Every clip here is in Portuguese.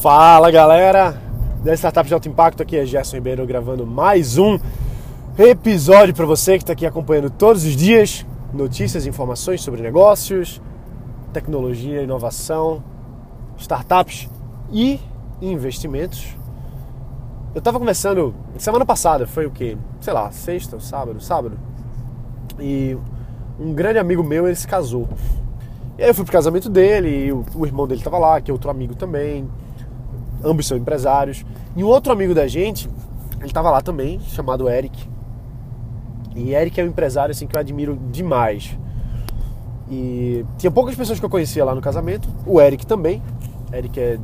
Fala galera da Startup de Alto Impacto, aqui é Gerson Ribeiro gravando mais um episódio para você que está aqui acompanhando todos os dias notícias informações sobre negócios, tecnologia, inovação, startups e investimentos. Eu estava conversando semana passada, foi o que? Sei lá, sexta ou sábado, sábado. E um grande amigo meu ele se casou. E aí eu fui pro casamento dele, e o, o irmão dele estava lá, que é outro amigo também ambos são empresários. E um outro amigo da gente, ele estava lá também, chamado Eric. E Eric é um empresário assim que eu admiro demais. E tinha poucas pessoas que eu conhecia lá no casamento, o Eric também. Eric é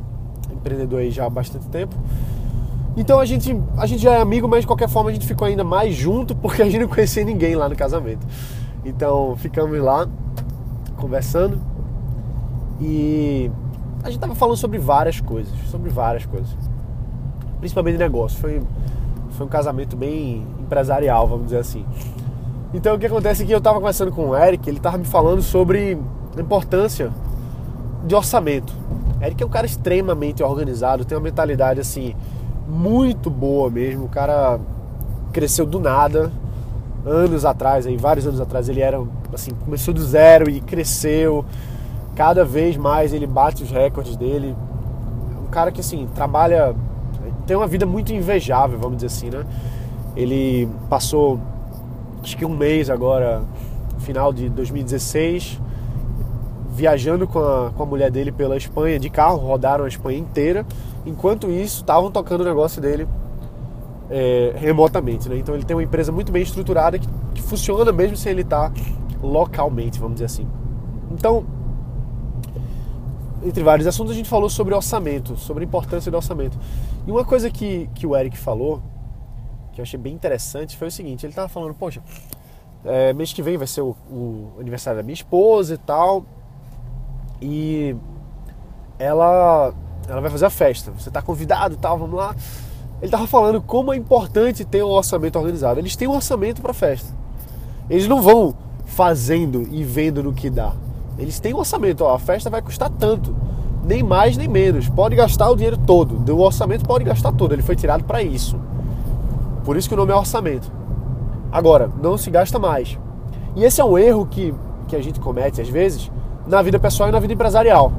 empreendedor aí já há bastante tempo. Então a gente, a gente já é amigo, mas de qualquer forma a gente ficou ainda mais junto porque a gente não conhecia ninguém lá no casamento. Então ficamos lá conversando e a gente tava falando sobre várias coisas, sobre várias coisas. Principalmente negócio. Foi, foi um casamento bem empresarial, vamos dizer assim. Então o que acontece é que eu tava conversando com o Eric, ele tava me falando sobre a importância de orçamento. Eric é um cara extremamente organizado, tem uma mentalidade assim muito boa mesmo. O cara cresceu do nada, anos atrás, aí vários anos atrás ele era assim, começou do zero e cresceu cada vez mais ele bate os recordes dele. Um cara que assim, trabalha, tem uma vida muito invejável, vamos dizer assim, né? Ele passou acho que um mês agora, final de 2016, viajando com a, com a mulher dele pela Espanha de carro, rodaram a Espanha inteira. Enquanto isso, estavam tocando o negócio dele é, remotamente. Né? Então ele tem uma empresa muito bem estruturada que, que funciona mesmo sem ele estar localmente, vamos dizer assim. Então, entre vários assuntos, a gente falou sobre orçamento, sobre a importância do orçamento. E uma coisa que, que o Eric falou, que eu achei bem interessante, foi o seguinte: ele estava falando, poxa, é, mês que vem vai ser o, o, aniversário da minha esposa e tal, e ela, ela vai fazer a festa. Você está convidado e tal, vamos lá. Ele estava falando como é importante ter um orçamento organizado. Eles têm um orçamento para festa. Eles não vão fazendo e vendo no que dá. Eles têm um orçamento, ó, a festa vai custar tanto, nem mais nem menos. Pode gastar o dinheiro todo, do orçamento pode gastar todo, ele foi tirado para isso. Por isso que o nome é orçamento. Agora, não se gasta mais. E esse é um erro que, que a gente comete às vezes na vida pessoal e na vida empresarial.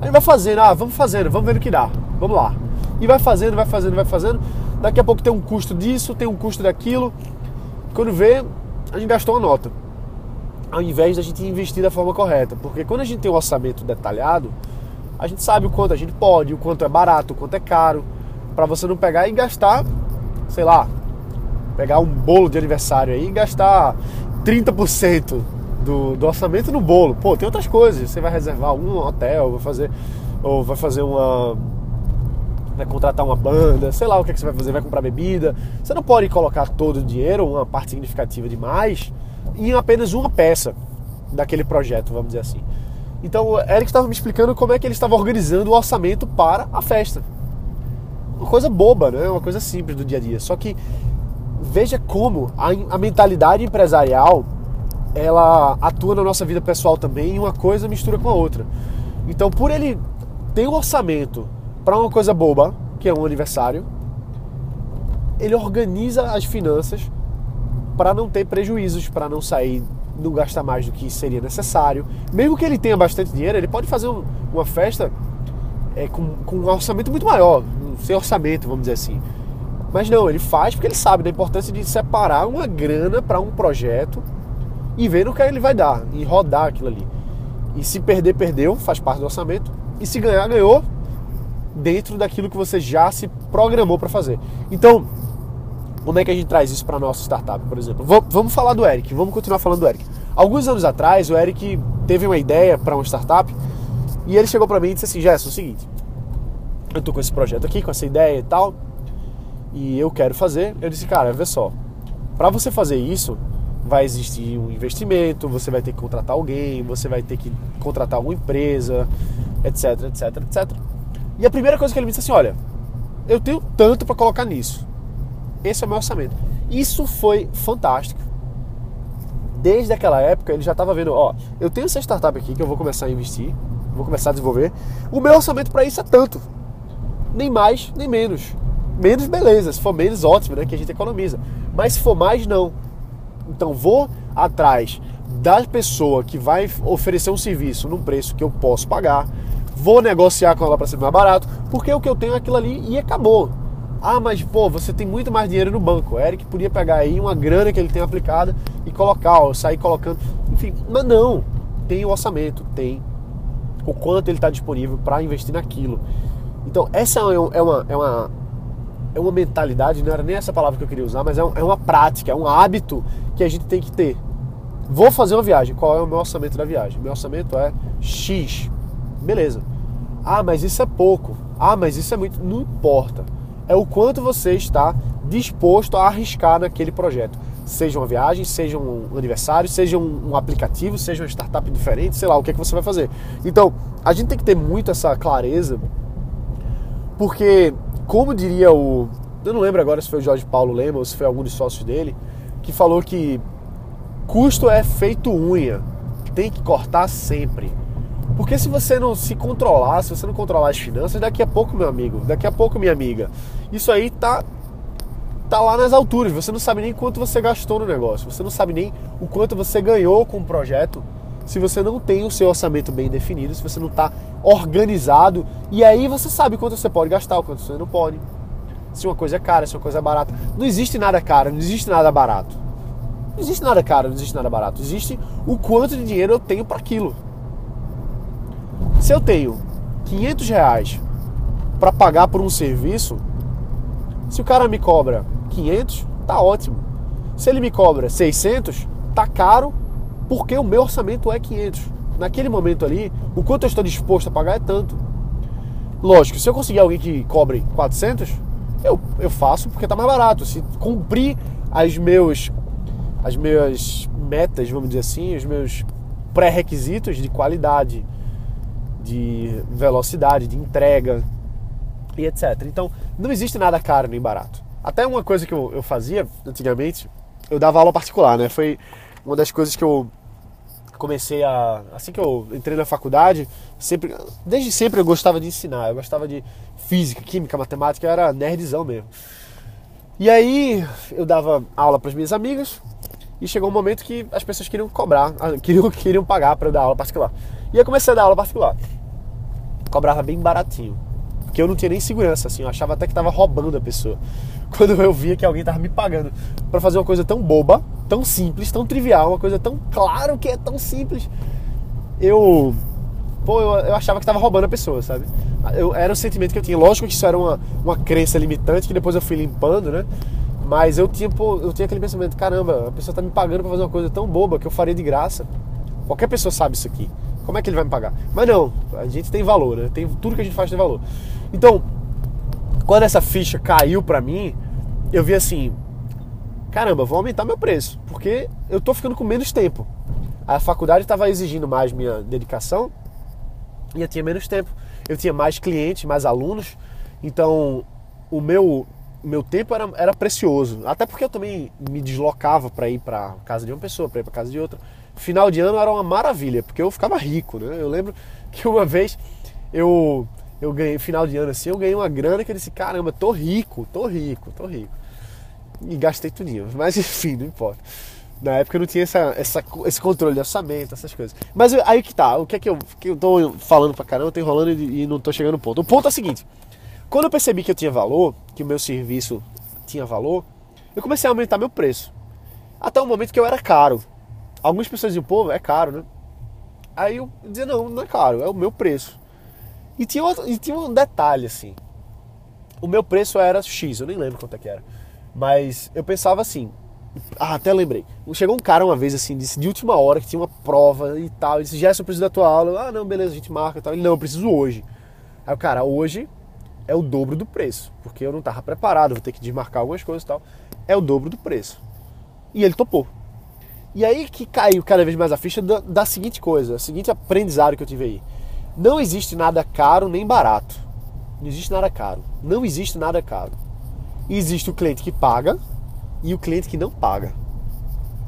A gente vai fazendo, ah, vamos fazendo, vamos ver o que dá, vamos lá. E vai fazendo, vai fazendo, vai fazendo. Daqui a pouco tem um custo disso, tem um custo daquilo. Quando vê, a gente gastou uma nota ao invés da gente investir da forma correta. Porque quando a gente tem um orçamento detalhado, a gente sabe o quanto a gente pode, o quanto é barato, o quanto é caro, para você não pegar e gastar, sei lá, pegar um bolo de aniversário aí e gastar 30% do, do orçamento no bolo. Pô, tem outras coisas. Você vai reservar um hotel, vai fazer, ou vai fazer uma. Vai contratar uma banda, sei lá o que, é que você vai fazer, vai comprar bebida. Você não pode colocar todo o dinheiro, uma parte significativa demais, em apenas uma peça daquele projeto, vamos dizer assim. Então, o Eric estava me explicando como é que ele estava organizando o orçamento para a festa. Uma coisa boba, né? Uma coisa simples do dia a dia. Só que veja como a, a mentalidade empresarial ela atua na nossa vida pessoal também e uma coisa mistura com a outra. Então, por ele ter um orçamento para uma coisa boba, que é um aniversário, ele organiza as finanças para não ter prejuízos, para não sair, não gastar mais do que seria necessário. Mesmo que ele tenha bastante dinheiro, ele pode fazer um, uma festa é, com, com um orçamento muito maior, sem orçamento, vamos dizer assim. Mas não, ele faz porque ele sabe da importância de separar uma grana para um projeto e ver no que ele vai dar, e rodar aquilo ali. E se perder, perdeu, faz parte do orçamento. E se ganhar, ganhou dentro daquilo que você já se programou para fazer. Então, como é que a gente traz isso para nossa startup, por exemplo? Vamos falar do Eric, vamos continuar falando do Eric. Alguns anos atrás, o Eric teve uma ideia para uma startup e ele chegou para mim e disse assim: Gerson, é o seguinte, eu tô com esse projeto aqui, com essa ideia e tal, e eu quero fazer. Eu disse, cara, vê só, para você fazer isso, vai existir um investimento, você vai ter que contratar alguém, você vai ter que contratar alguma empresa, etc, etc, etc. E a primeira coisa que ele me disse assim: olha, eu tenho tanto para colocar nisso. Esse é o meu orçamento. Isso foi fantástico. Desde aquela época ele já estava vendo, ó, eu tenho essa startup aqui que eu vou começar a investir, vou começar a desenvolver. O meu orçamento para isso é tanto. nem mais, nem menos. Menos, beleza. Se for menos, ótimo, né? Que a gente economiza. Mas se for mais, não. Então vou atrás da pessoa que vai oferecer um serviço num preço que eu posso pagar, vou negociar com ela para ser mais barato, porque o que eu tenho é aquilo ali e acabou. Ah, mas pô, você tem muito mais dinheiro no banco. O Eric podia pegar aí uma grana que ele tem aplicada e colocar, ó, sair colocando. Enfim, mas não. Tem o orçamento, tem o quanto ele está disponível para investir naquilo. Então, essa é uma, é uma, é uma, é uma mentalidade, não era nem essa palavra que eu queria usar, mas é, um, é uma prática, é um hábito que a gente tem que ter. Vou fazer uma viagem, qual é o meu orçamento da viagem? Meu orçamento é X. Beleza. Ah, mas isso é pouco. Ah, mas isso é muito. Não importa. É o quanto você está disposto a arriscar naquele projeto. Seja uma viagem, seja um aniversário, seja um, aplicativo, seja uma startup diferente, sei lá, o que é que você vai fazer. Então, a gente tem que ter muito essa clareza, porque, como diria o. Eu não lembro agora se foi o Jorge Paulo Lema ou se foi algum dos sócios dele, que falou que custo é feito unha, tem que cortar sempre. Porque se você não se controlar, se você não controlar as finanças, daqui a pouco, meu amigo, daqui a pouco, minha amiga, isso aí tá tá lá nas alturas. Você não sabe nem quanto você gastou no negócio. Você não sabe nem o quanto você ganhou com o projeto. Se você não tem o seu orçamento bem definido, se você não está organizado, e aí você sabe quanto você pode gastar, o quanto você não pode. Se uma coisa é cara, se uma coisa é barata. Não existe nada caro, não existe nada barato. Não existe nada caro, não existe nada barato. Existe o quanto de dinheiro eu tenho para aquilo. Se eu tenho 500 reais para pagar por um serviço, se o cara me cobra 500, tá ótimo. Se ele me cobra 600, tá caro porque o meu orçamento é 500. Naquele momento ali, o quanto eu estou disposto a pagar é tanto. Lógico, se eu conseguir alguém que cobre 400, eu, eu faço porque tá mais barato. Se cumprir as meus as minhas metas, vamos dizer assim, os meus pré-requisitos de qualidade, de velocidade, de entrega e etc. Então, não existe nada caro nem barato. Até uma coisa que eu, eu fazia antigamente, eu dava aula particular, né? Foi uma das coisas que eu comecei a. Assim que eu entrei na faculdade, sempre, desde sempre eu gostava de ensinar, eu gostava de física, química, matemática, eu era nerdzão mesmo. E aí eu dava aula para as minhas amigas e chegou um momento que as pessoas queriam cobrar, ah, queriam, queriam pagar para eu dar aula particular. E eu comecei a dar aula particular. Cobrava bem baratinho. Porque eu não tinha nem segurança, assim, eu achava até que estava roubando a pessoa. Quando eu via que alguém estava me pagando para fazer uma coisa tão boba, tão simples, tão trivial, uma coisa tão claro que é tão simples, eu pô, eu, eu achava que estava roubando a pessoa, sabe? Eu, era o sentimento que eu tinha. Lógico que isso era uma, uma crença limitante que depois eu fui limpando, né? Mas eu tinha, pô, eu tinha aquele pensamento, caramba, a pessoa está me pagando para fazer uma coisa tão boba que eu faria de graça. Qualquer pessoa sabe isso aqui. Como é que ele vai me pagar? Mas não, a gente tem valor, né? Tem, tudo que a gente faz tem valor. Então, quando essa ficha caiu para mim, eu vi assim, caramba, vou aumentar meu preço, porque eu tô ficando com menos tempo. A faculdade estava exigindo mais minha dedicação e eu tinha menos tempo. Eu tinha mais clientes, mais alunos, então o meu meu tempo era, era precioso. Até porque eu também me deslocava para ir para casa de uma pessoa, para ir para casa de outra. Final de ano era uma maravilha, porque eu ficava rico, né? Eu lembro que uma vez eu eu ganhei final de ano assim, eu ganhei uma grana que eu disse, caramba, tô rico, tô rico, tô rico. E gastei tudinho, mas enfim, não importa. Na época eu não tinha essa, essa, esse controle de orçamento, essas coisas. Mas aí que tá, o que é que eu, que eu tô falando pra caramba, tô enrolando e, e não tô chegando no ponto. O ponto é o seguinte, quando eu percebi que eu tinha valor, que o meu serviço tinha valor, eu comecei a aumentar meu preço. Até o momento que eu era caro. Algumas pessoas diziam, pô, é caro, né? Aí eu dizia, não, não é caro, é o meu preço. E tinha, outro, e tinha um detalhe, assim. O meu preço era X, eu nem lembro quanto é que era. Mas eu pensava assim, ah, até lembrei. Chegou um cara uma vez assim, disse de última hora que tinha uma prova e tal. Ele disse, Gerson, eu preciso da tua aula. Ah, não, beleza, a gente marca e tal. Ele, não, eu preciso hoje. Aí o cara, hoje é o dobro do preço, porque eu não estava preparado, vou ter que desmarcar algumas coisas e tal. É o dobro do preço. E ele topou. E aí que caiu cada vez mais a ficha da, da seguinte coisa, o seguinte aprendizado que eu tive aí. Não existe nada caro nem barato. Não existe nada caro. Não existe nada caro. Existe o cliente que paga e o cliente que não paga.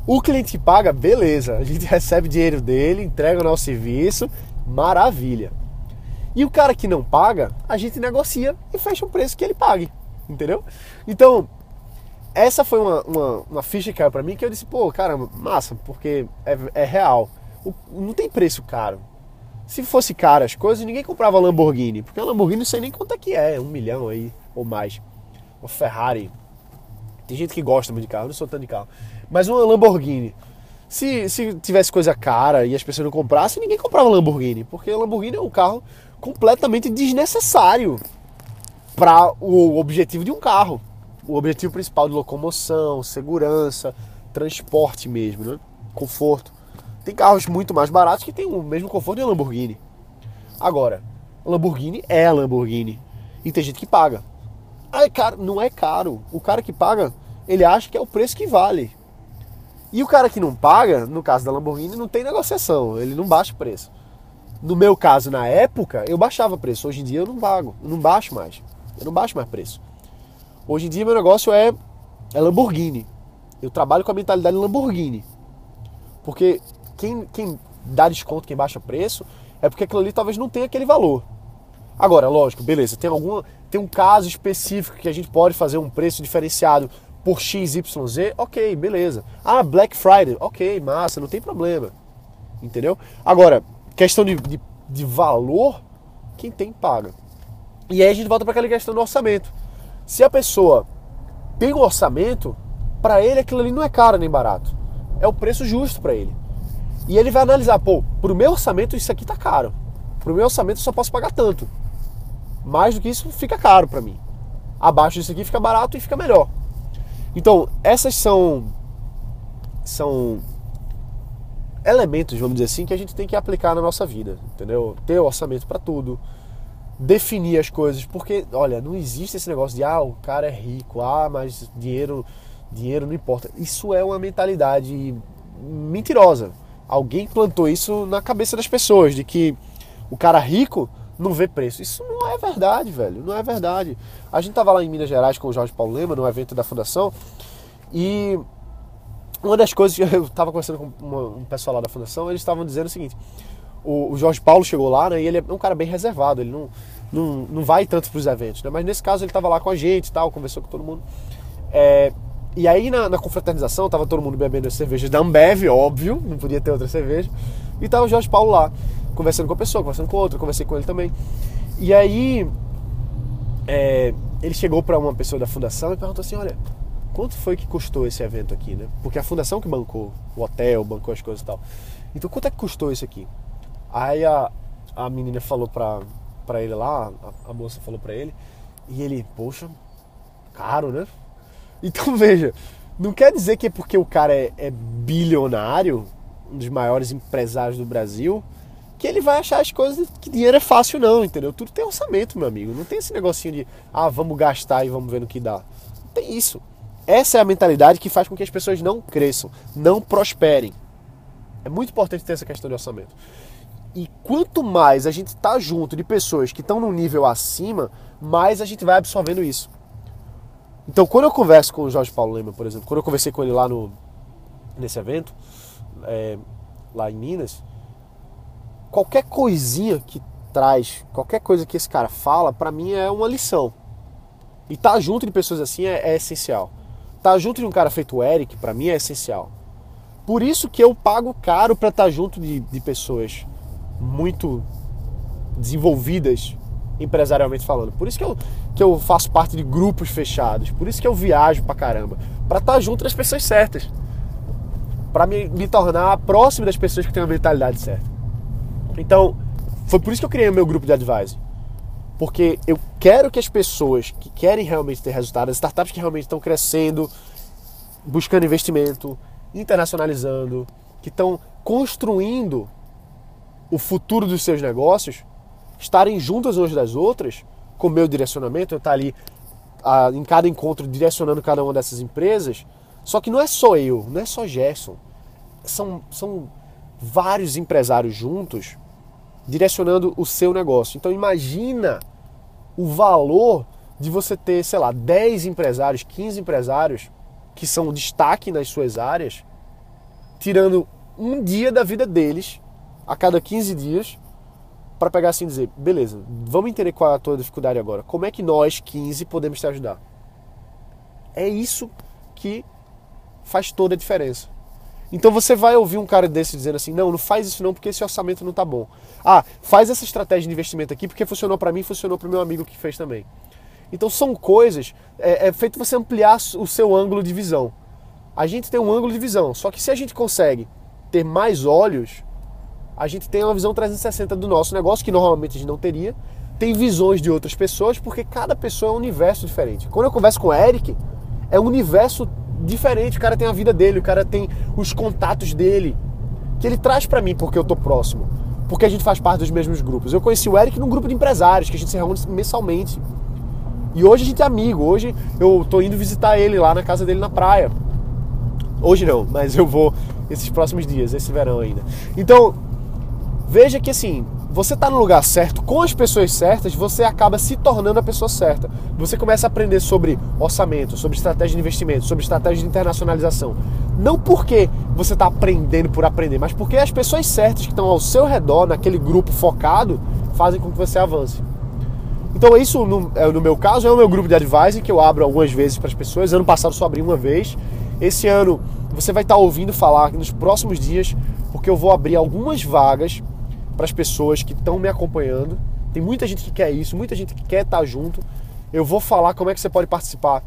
O cliente que paga, beleza, a gente recebe dinheiro dele, entrega o nosso serviço, maravilha. E o cara que não paga, a gente negocia e fecha um preço que ele pague, entendeu? Então, essa foi uma, uma, uma ficha que caiu pra mim que eu disse, pô, cara, massa, porque é, é real. O, não tem preço caro. Se fosse caro as coisas, ninguém comprava Lamborghini, porque a Lamborghini não sei nem quanto é que é, um milhão aí ou mais. Uma Ferrari. Tem gente que gosta muito de carro, eu não sou tanto de carro. Mas uma Lamborghini. Se, se tivesse coisa cara e as pessoas não comprassem, ninguém comprava Lamborghini, porque Lamborghini é um carro completamente desnecessário para o objetivo de um carro. O objetivo principal de locomoção, segurança, transporte mesmo, né? conforto. Tem carros muito mais baratos que têm o mesmo conforto de Lamborghini. Agora, Lamborghini é Lamborghini. E tem gente que paga. Ah, é caro. Não é caro. O cara que paga, ele acha que é o preço que vale. E o cara que não paga, no caso da Lamborghini, não tem negociação. Ele não baixa preço. No meu caso, na época, eu baixava preço. Hoje em dia eu não pago. Eu não baixo mais. Eu não baixo mais preço. Hoje em dia meu negócio é, é Lamborghini. Eu trabalho com a mentalidade Lamborghini. Porque quem, quem dá desconto, quem baixa preço, é porque aquilo ali talvez não tenha aquele valor. Agora, lógico, beleza, tem alguma tem um caso específico que a gente pode fazer um preço diferenciado por XYZ, ok, beleza. Ah, Black Friday, ok, massa, não tem problema. Entendeu? Agora, questão de, de, de valor, quem tem paga. E aí a gente volta para aquela questão do orçamento. Se a pessoa tem um orçamento, para ele aquilo ali não é caro nem barato. É o preço justo para ele. E ele vai analisar, pô, pro meu orçamento isso aqui tá caro. Pro meu orçamento eu só posso pagar tanto. Mais do que isso fica caro para mim. Abaixo disso aqui fica barato e fica melhor. Então, essas são são elementos, vamos dizer assim, que a gente tem que aplicar na nossa vida, entendeu? Ter orçamento para tudo, definir as coisas, porque olha, não existe esse negócio de ah, o cara é rico, ah, mas dinheiro dinheiro não importa. Isso é uma mentalidade mentirosa. Alguém plantou isso na cabeça das pessoas, de que o cara rico não vê preço. Isso não é verdade, velho. Não é verdade. A gente tava lá em Minas Gerais com o Jorge Paulo Lema, no evento da fundação, e uma das coisas que eu tava conversando com uma, um pessoal lá da fundação, eles estavam dizendo o seguinte: o, o, Jorge Paulo chegou lá, né, e ele é um cara bem reservado, ele não, não, não vai tanto para os eventos, né, mas nesse caso ele tava lá com a gente e tal, conversou com todo mundo. É, e aí na, na confraternização tava todo mundo bebendo as cervejas da Ambev, óbvio, não podia ter outra cerveja. E tava o Jorge Paulo lá, conversando com a pessoa, conversando com outra, conversei com ele também. E aí é, ele chegou para uma pessoa da fundação e perguntou assim, olha, quanto foi que custou esse evento aqui, né? Porque a fundação que bancou o hotel, bancou as coisas e tal. Então quanto é que custou isso aqui? Aí a, a menina falou pra, pra ele lá, a, a moça falou pra ele, e ele, poxa, caro, né? Então veja, não quer dizer que é porque o cara é, é bilionário, um dos maiores empresários do Brasil, que ele vai achar as coisas que dinheiro é fácil não, entendeu? Tudo tem orçamento, meu amigo. Não tem esse negocinho de, ah, vamos gastar e vamos ver no que dá. Não tem isso. Essa é a mentalidade que faz com que as pessoas não cresçam, não prosperem. É muito importante ter essa questão de orçamento. E quanto mais a gente está junto de pessoas que estão num nível acima, mais a gente vai absorvendo isso. Então, quando eu converso com o Jorge Paulo Lema, por exemplo, quando eu conversei com ele lá no, nesse evento, é, lá em Minas, qualquer coisinha que traz, qualquer coisa que esse cara fala, para mim é uma lição. E estar tá junto de pessoas assim é, é essencial. Estar tá junto de um cara feito o Eric, para mim é essencial. Por isso que eu pago caro para estar tá junto de, de pessoas muito desenvolvidas empresarialmente falando. Por isso que eu, que eu faço parte de grupos fechados. Por isso que eu viajo pra caramba. Pra estar junto das pessoas certas. Pra me, me tornar próximo das pessoas que têm a mentalidade certa. Então, foi por isso que eu criei o meu grupo de advising. Porque eu quero que as pessoas que querem realmente ter resultado, as startups que realmente estão crescendo, buscando investimento, internacionalizando, que estão construindo o futuro dos seus negócios, estarem juntas umas das outras, com o meu direcionamento, eu estar ali ah, em cada encontro direcionando cada uma dessas empresas. Só que não é só eu, não é só Gerson. São, são vários empresários juntos direcionando o seu negócio. Então imagina o valor de você ter, sei lá, 10 empresários, 15 empresários que são destaque nas suas áreas, tirando um dia da vida deles a cada 15 dias para pegar assim e dizer, beleza, vamos entender qual é a tua dificuldade agora. Como é que nós, 15, podemos te ajudar? É isso que faz toda a diferença. Então você vai ouvir um cara desse dizendo assim: não, não faz isso não porque esse orçamento não tá bom. Ah, faz essa estratégia de investimento aqui porque funcionou para mim, funcionou para o meu amigo que fez também. Então são coisas, é, é feito você ampliar o seu ângulo de visão. A gente tem um ângulo de visão, só que se a gente consegue ter mais olhos, a gente tem uma visão 360 do nosso negócio, que normalmente a gente não teria. Tem visões de outras pessoas, porque cada pessoa é um universo diferente. Quando eu converso com o Eric, é um universo diferente. O cara tem a vida dele, o cara tem os contatos dele, que ele traz para mim porque eu tô próximo, porque a gente faz parte dos mesmos grupos. Eu conheci o Eric num grupo de empresários que a gente se reúne mensalmente. E hoje a gente é amigo. Hoje eu tô indo visitar ele lá na casa dele na praia. Hoje não, mas eu vou esses próximos dias, esse verão ainda. Então, veja que assim, você está no lugar certo, com as pessoas certas, você acaba se tornando a pessoa certa. Você começa a aprender sobre orçamento, sobre estratégia de investimento, sobre estratégia de internacionalização. Não porque você está aprendendo por aprender, mas porque as pessoas certas que estão ao seu redor, naquele grupo focado, fazem com que você avance. Então isso, no, é, no meu caso, é o meu grupo de advising que eu abro algumas vezes para as pessoas. Ano passado só abri uma vez. Esse ano você vai estar tá ouvindo falar nos próximos dias, porque eu vou abrir algumas vagas para as pessoas que estão me acompanhando. Tem muita gente que quer isso, muita gente que quer estar tá junto. Eu vou falar como é que você pode participar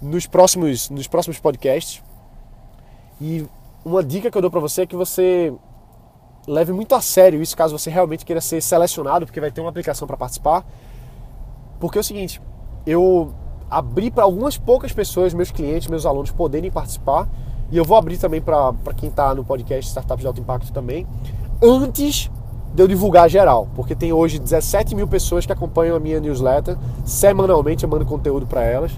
nos próximos, nos próximos podcasts. E uma dica que eu dou para você é que você leve muito a sério isso caso você realmente queira ser selecionado, porque vai ter uma aplicação para participar. Porque é o seguinte, eu abri para algumas poucas pessoas, meus clientes, meus alunos, poderem participar. E eu vou abrir também para quem está no podcast Startups de Alto Impacto também, antes de eu divulgar geral, porque tem hoje 17 mil pessoas que acompanham a minha newsletter. Semanalmente eu mando conteúdo para elas.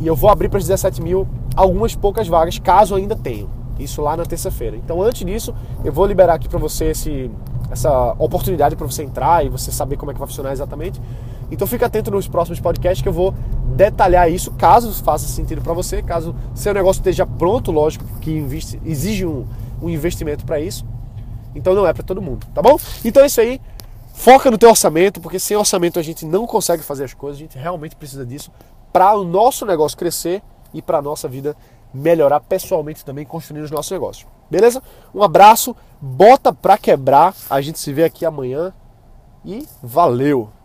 E eu vou abrir para as 17 mil algumas poucas vagas, caso ainda tenham. Isso lá na terça-feira. Então, antes disso, eu vou liberar aqui para você esse, essa oportunidade para você entrar e você saber como é que vai funcionar exatamente. Então, fica atento nos próximos podcasts que eu vou detalhar isso, caso faça sentido para você, caso seu negócio esteja pronto, lógico que exige um, um investimento para isso. Então não é para todo mundo, tá bom? Então é isso aí. Foca no teu orçamento, porque sem orçamento a gente não consegue fazer as coisas, a gente realmente precisa disso para o nosso negócio crescer e para a nossa vida melhorar pessoalmente também, construindo os nossos negócios. Beleza? Um abraço, bota pra quebrar. A gente se vê aqui amanhã e valeu!